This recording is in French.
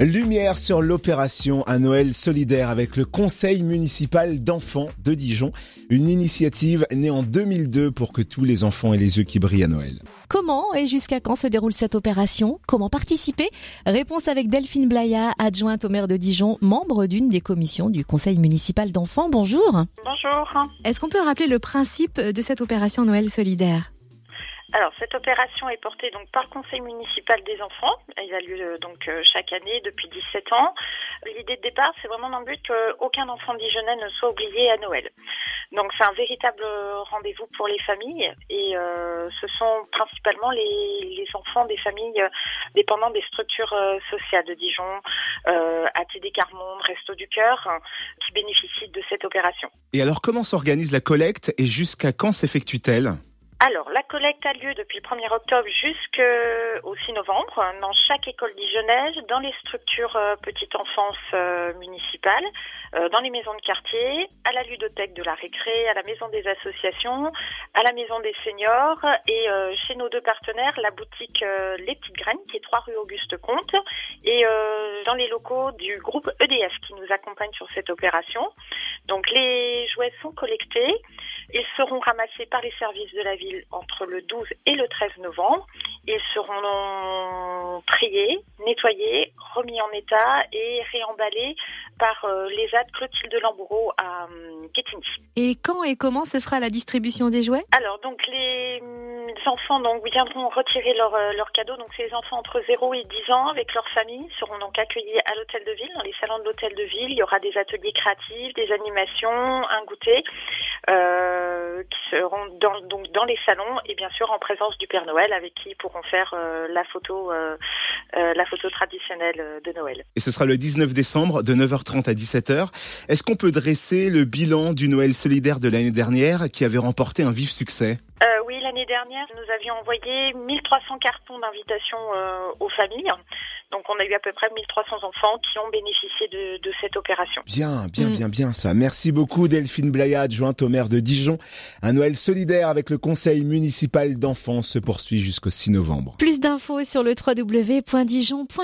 Lumière sur l'opération à Noël solidaire avec le Conseil municipal d'enfants de Dijon, une initiative née en 2002 pour que tous les enfants aient les yeux qui brillent à Noël. Comment et jusqu'à quand se déroule cette opération? Comment participer? Réponse avec Delphine Blaya, adjointe au maire de Dijon, membre d'une des commissions du Conseil municipal d'enfants. Bonjour. Bonjour. Est-ce qu'on peut rappeler le principe de cette opération Noël solidaire? Alors, cette opération est portée par le Conseil municipal des enfants. Il a lieu euh, donc euh, chaque année depuis 17 ans. L'idée de départ, c'est vraiment dans le but qu'aucun enfant dijonnais ne soit oublié à Noël. Donc, c'est un véritable rendez-vous pour les familles et euh, ce sont principalement les, enfants des familles dépendant des structures sociales de Dijon, euh, ATD Carmonde, Resto du Cœur, qui bénéficient de cette opération. Et alors, comment s'organise la collecte et jusqu'à quand s'effectue-t-elle? Alors, la collecte a lieu depuis le 1er octobre jusqu'au 6 novembre dans chaque école dijonnaise, dans les structures euh, petite enfance euh, municipales, euh, dans les maisons de quartier, à la ludothèque de la récré, à la maison des associations, à la maison des seniors et chez nos deux partenaires, la boutique Les Petites Graines qui est 3 rue Auguste Comte et dans les locaux du groupe EDF qui nous accompagne sur cette opération. Donc les jouets sont collectés. Ils seront ramassés par les services de la ville entre le 12 et le 13 novembre. Ils seront triés, nettoyés, remis en état et réemballés par euh, les aides Clotilde Lamboureau à. Euh, et quand et comment se fera la distribution des jouets? Alors, donc les enfants donc viendront retirer leurs leur euh, cadeaux. Donc ces enfants entre 0 et 10 ans avec leur famille seront donc accueillis à l'hôtel de ville, dans les salons de l'hôtel de ville. Il y aura des ateliers créatifs, des animations, un goûter euh, qui seront dans, donc dans les salons et bien sûr en présence du Père Noël avec qui ils pourront faire euh, la photo euh, euh la photo traditionnelle de Noël. Et ce sera le 19 décembre de 9h30 à 17h. Est-ce qu'on peut dresser le bilan du Noël solidaire de l'année dernière qui avait remporté un vif succès? Oui, l'année dernière, nous avions envoyé 1300 cartons d'invitation aux familles. Donc on a eu à peu près 1300 enfants qui ont bénéficié de, de cette opération. Bien, bien, bien, bien ça. Merci beaucoup Delphine Blayade, jointe au maire de Dijon. Un Noël solidaire avec le conseil municipal d'enfants se poursuit jusqu'au 6 novembre. Plus d'infos sur le www.dijon.fr.